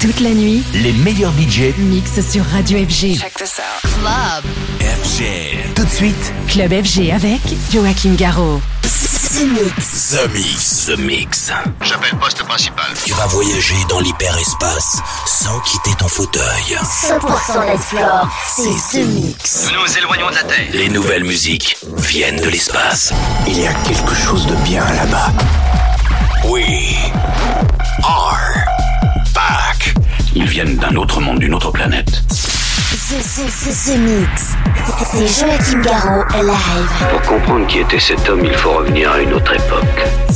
Toute la nuit, Les meilleurs budgets mix sur Radio FG. Check this out. Club. FG. Tout de suite, Club FG avec Joachim Garraud. The Mix. The Mix. J'appelle poste principal. Tu vas voyager dans l'hyperespace sans quitter ton fauteuil. 100% Explore, c'est The Mix. Nous nous éloignons de la Terre. Les nouvelles musiques viennent de l'espace. Il y a quelque chose de bien là-bas. We are back. Ils viennent d'un autre monde, d'une autre planète. The, the, the, the Mix. C'est Joachim Garraud live. Pour comprendre qui était cet homme, il faut revenir à une autre époque.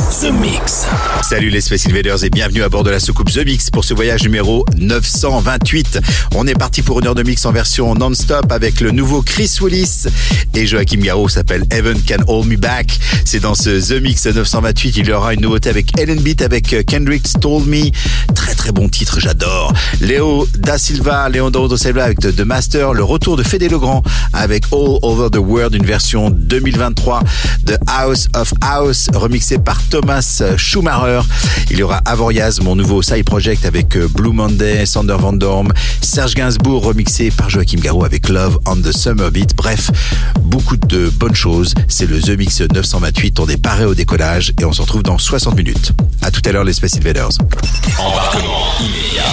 The Mix. Salut les Space Invaders et bienvenue à bord de la soucoupe The Mix pour ce voyage numéro 928. On est parti pour une heure de mix en version non-stop avec le nouveau Chris Willis et Joachim Garraud s'appelle Heaven Can Hold Me Back. C'est dans ce The Mix 928, il y aura une nouveauté avec Ellen Beat avec euh, Kendrick's Told Me. Très très bon titre, j'adore. Léo Da Silva, Leandro Da Silva avec The Master, le retour de Fédé Legrand avec All Over the World, une version 2023 de House of House remixé par Thomas Schumacher. Il y aura Avoriaz, mon nouveau side project avec euh, Blue Monday, Sander Van Dorm, Serge Gainsbourg remixé par Joachim Garraud avec Love on the Summer Beat. Bref, beaucoup de bonnes choses. C'est le The Mix 928. On est paré au décollage et on se retrouve dans 60 minutes. À tout à l'heure les Space Invaders. Embarquement immédiat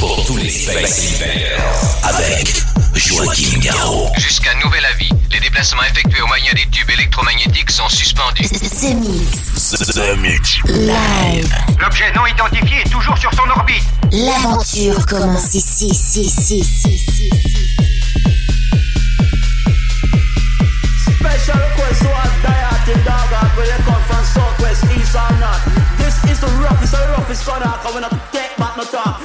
pour tous les Space Invaders avec Joachim Garraud. Jusqu'à nouvel avis, les déplacements effectués au moyen des tubes électromagnétiques sont suspendus. The Mix. The Mix. Live. L'objet non identifié est toujours sur son orbite. L'aventure commence ici, ici, ici, ici, ici. Special request to our dieting dog out where they come from southwest, east or north. This is the roughest, the roughest gonna coming up to take back no talk.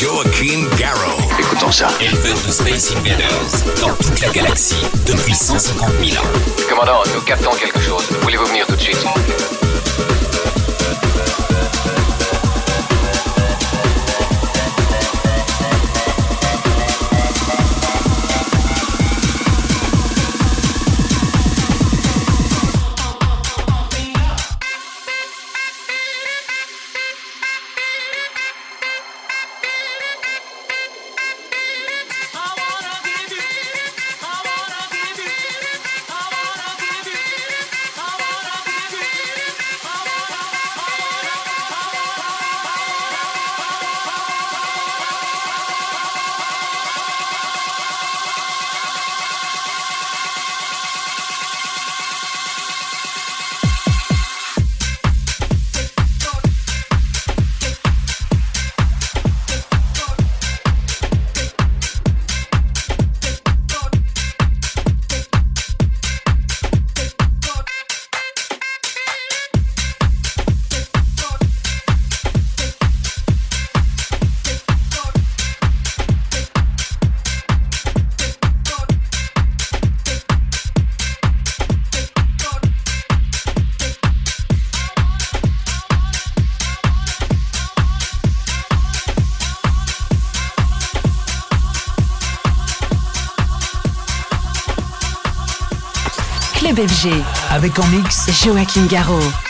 Joachim Garrow. Écoutons ça. Éleveur de Space Invaders dans toute la galaxie depuis 150 000 ans. Commandant, nous captons quelque chose. Voulez-vous venir tout de suite? Avec en mix Joachim Garraud.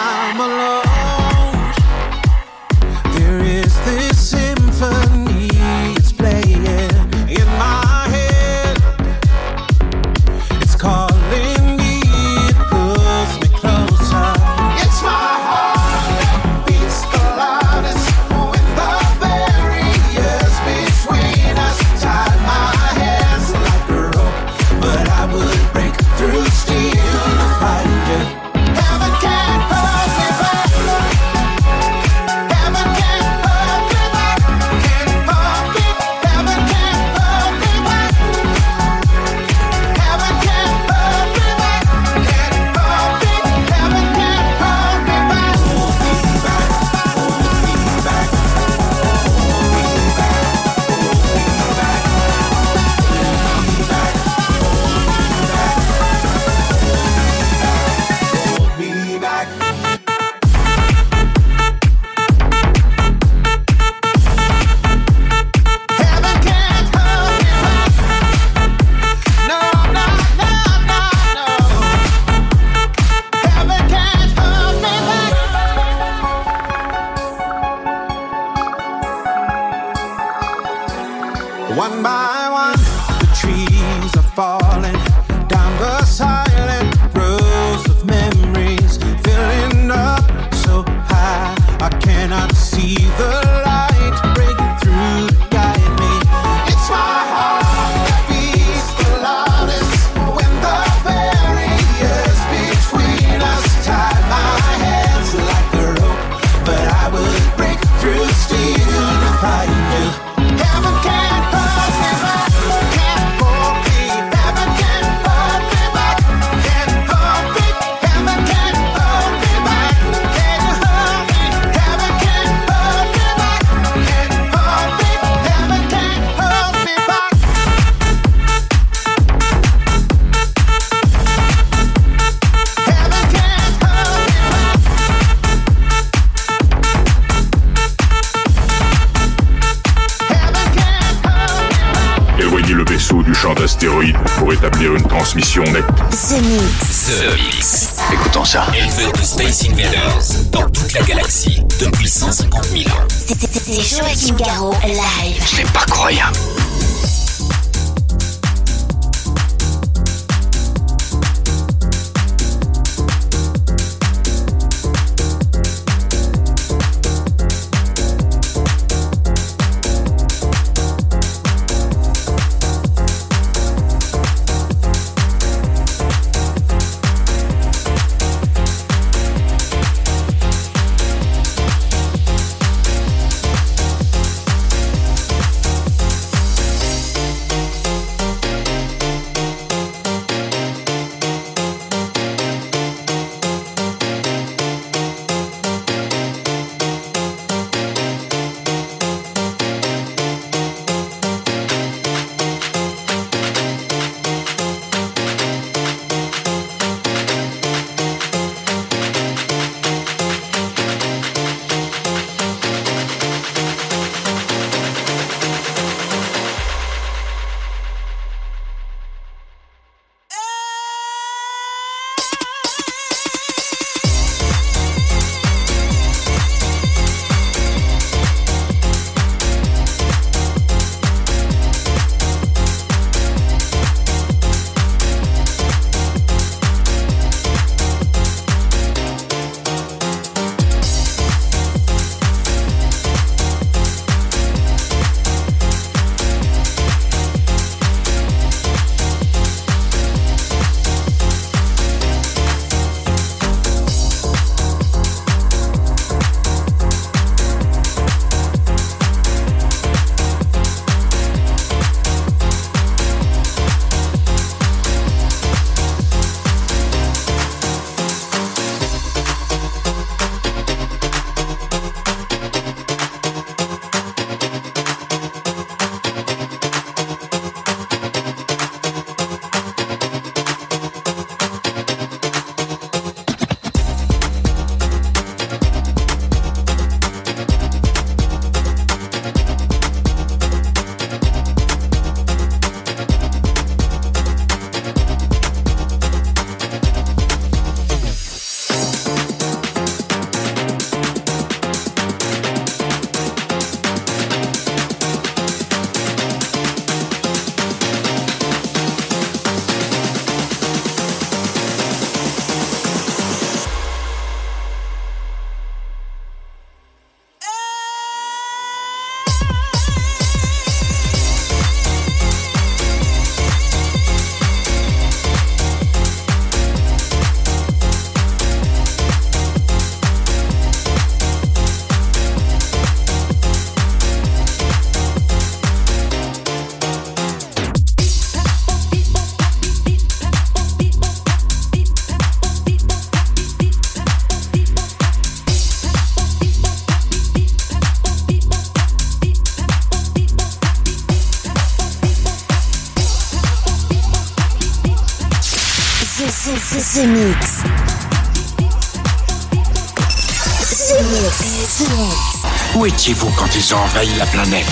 Étiez-vous quand ils ont envahi la planète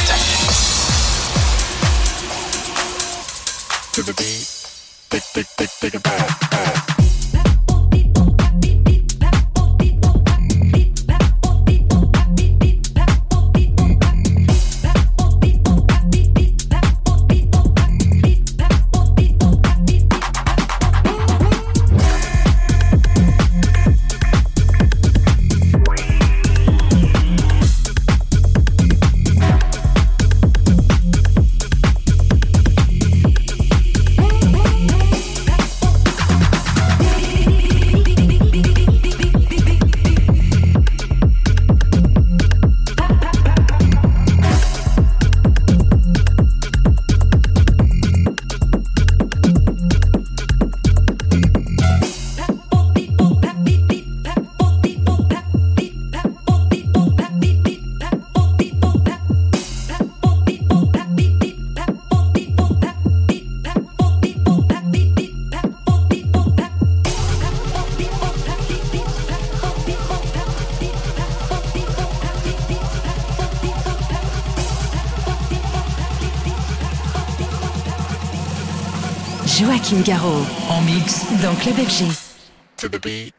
Joachim Garraud. En mix dans Club FG.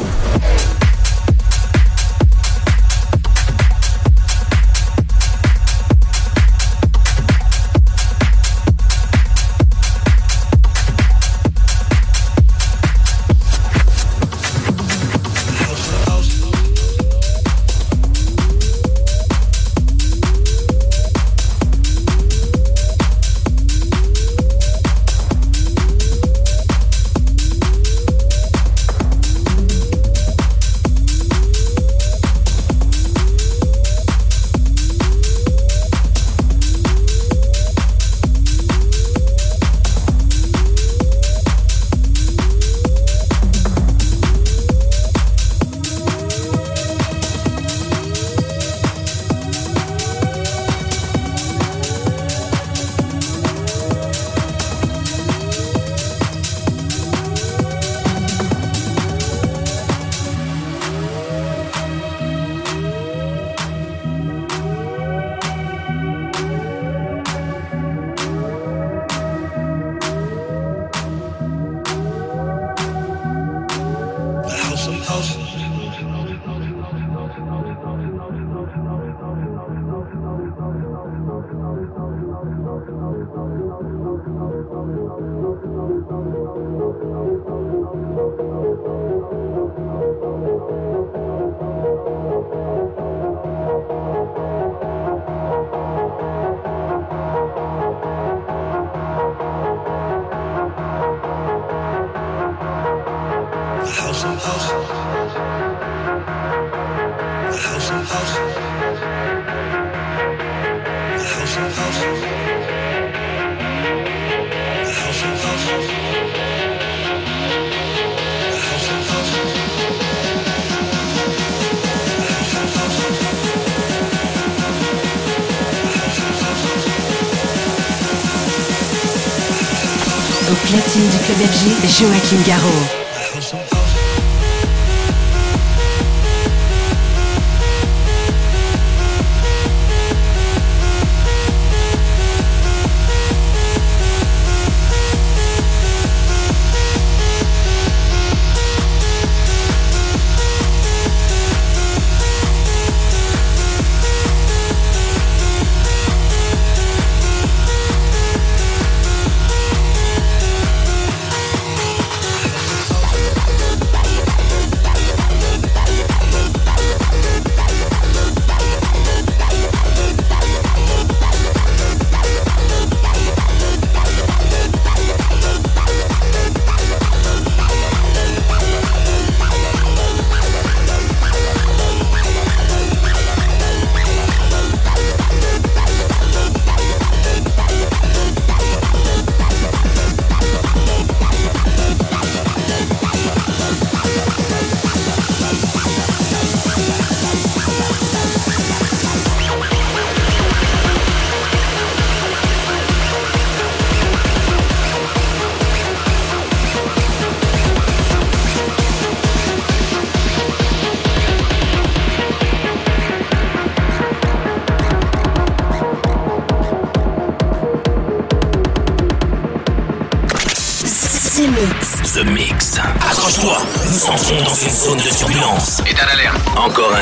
Joachim Garraud.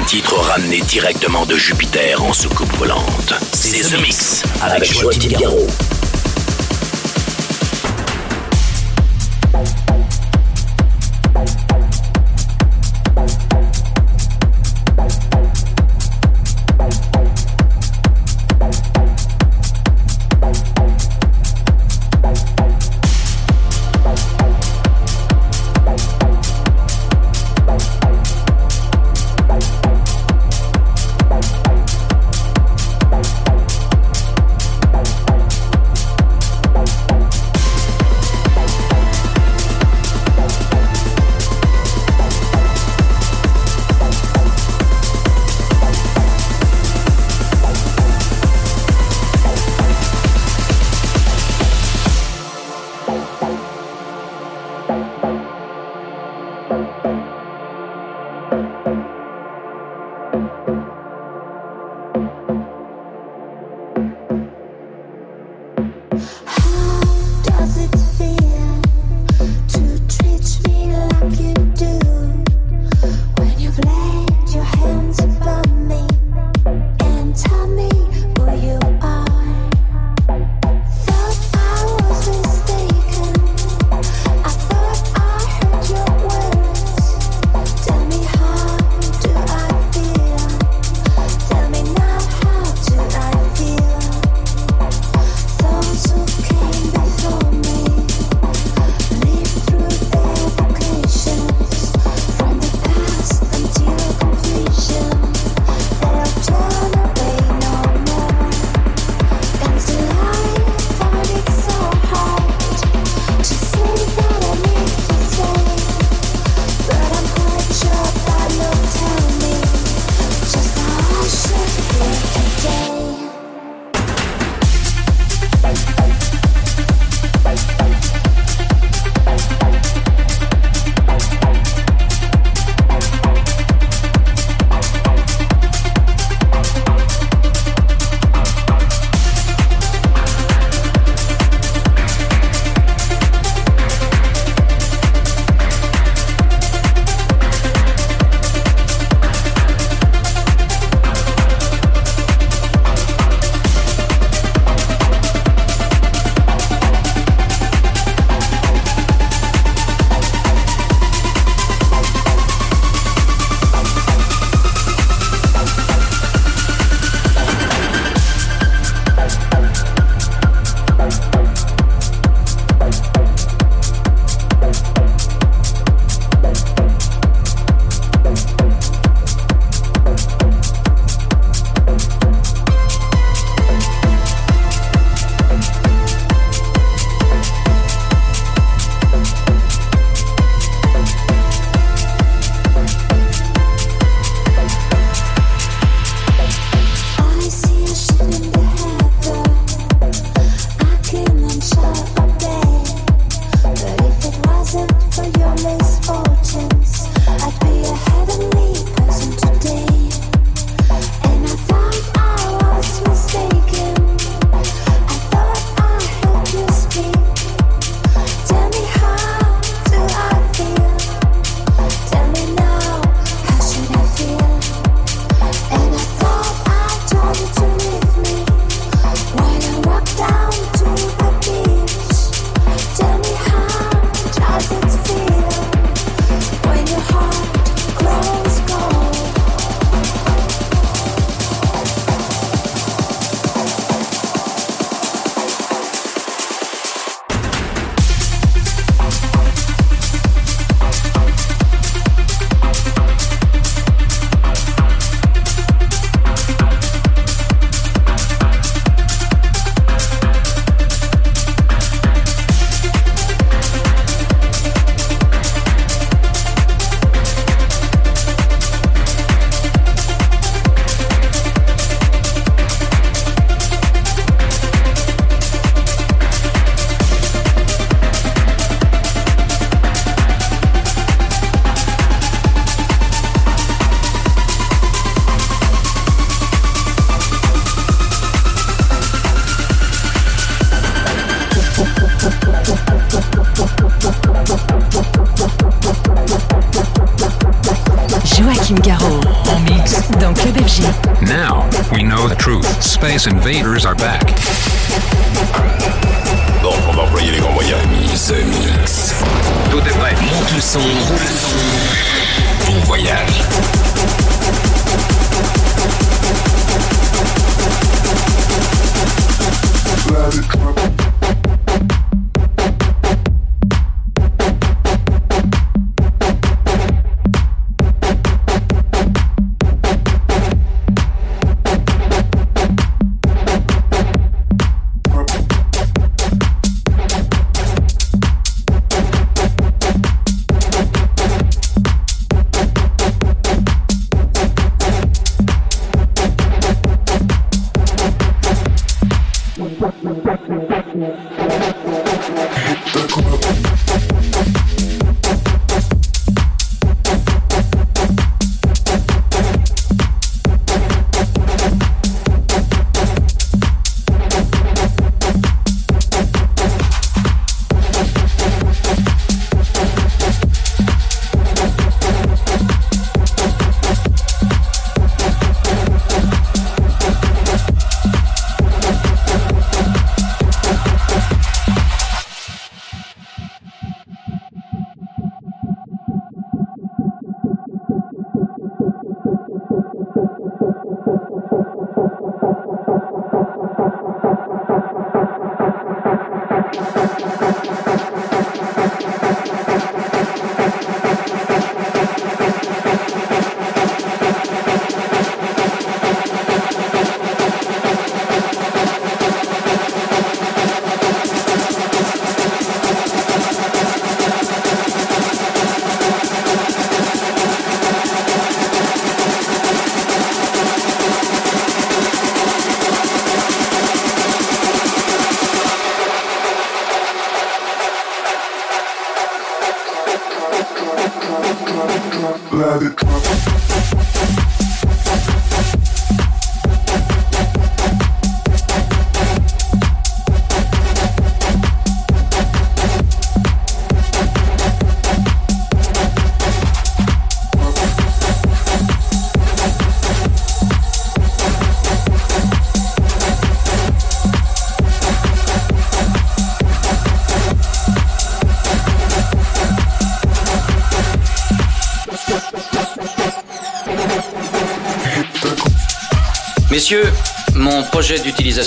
Titre ramené directement de Jupiter en soucoupe volante. C'est The Mix avec Joachim Garraud. Space Invaders are back. Bon, on va employer les grands moyens. Mix. Tout est prêt. Monte le son. Bon voyage. Let it drop.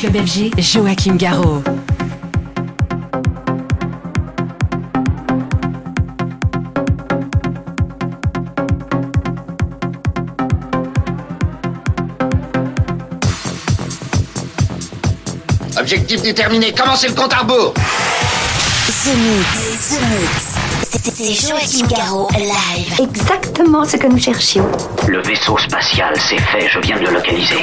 Club FG, Joachim Garraud. Objectif déterminé, commencez le compte à rebours The Mix, The Mix. C'est Joachim Garraud, live. Exactement ce que nous cherchions. Le vaisseau spatial, c'est fait, je viens de le localiser.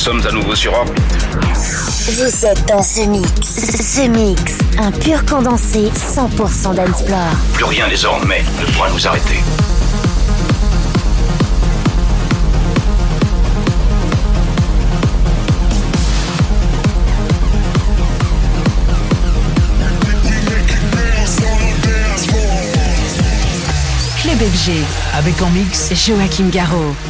Sommes à nouveau sur orbite. Vous êtes dans ce mix. Ce mix, un pur condensé 100% d'Ensplore. Plus rien désormais ne pourra nous arrêter. Club FG. Avec en mix Joachim Garraud.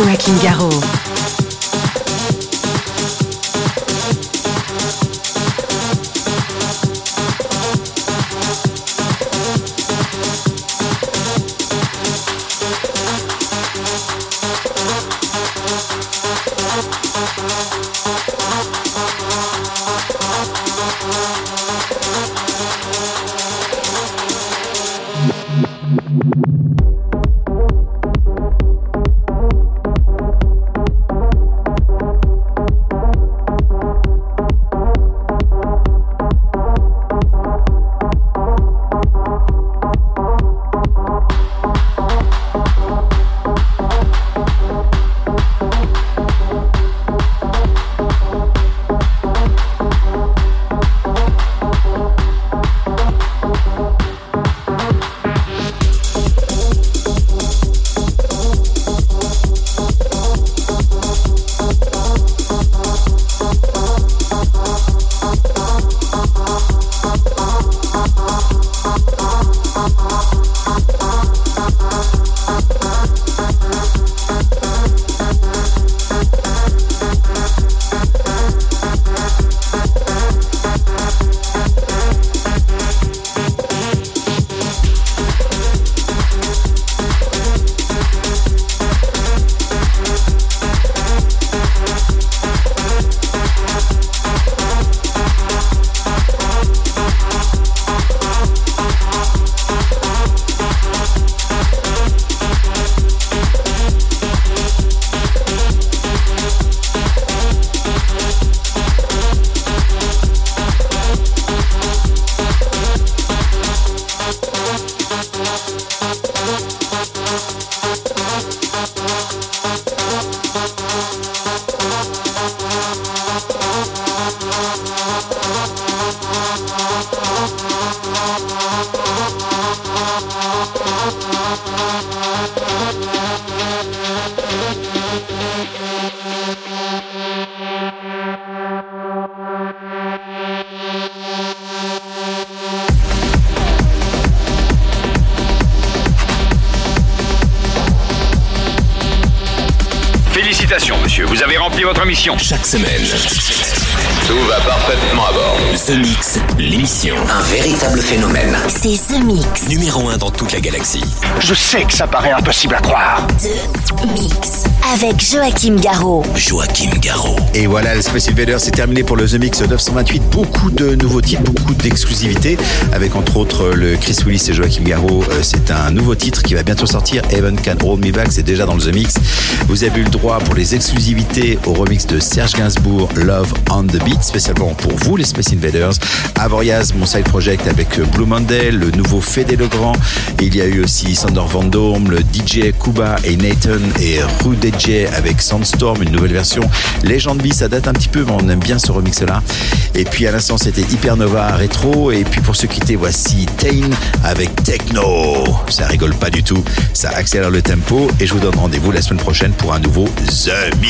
Joachim Garraud. Chaque semaine. Tout va parfaitement à bord. The Mix, l'émission. Un véritable phénomène. C'est The Mix. Numéro 1 dans toute la galaxie. Je sais que ça paraît impossible à croire. The Mix. Avec Joachim Garraud. Joachim Garraud. Et voilà, le Space Invader, c'est terminé pour le The Mix 928. Beaucoup de nouveaux titres, beaucoup d'exclusivités, avec entre autres le Chris Willis et Joachim Garraud. Euh, c'est un nouveau titre qui va bientôt sortir. Evan Can Hold Me Back, c'est déjà dans le The Mix. Vous avez eu le droit pour les exclusivités au remix de Serge Gainsbourg, Love on the Beat, spécialement pour vous, les Space Invaders. Avoriaz, mon side project avec Blue Monday, le nouveau Fédé Legrand. Il y a eu aussi Sander Van Dorm, le DJ Kuba et Nathan et Rue DJ avec Sandstorm, une nouvelle version. Legend B, ça date un petit peu, mais on aime bien ce remix-là. Et puis à l'instant, c'était Hypernova Retro. Et puis pour ceux qui étaient, voici Tain avec Techno. Ça rigole pas du tout, ça accélère le tempo. Et je vous donne rendez-vous la semaine prochaine pour un nouveau The Mix.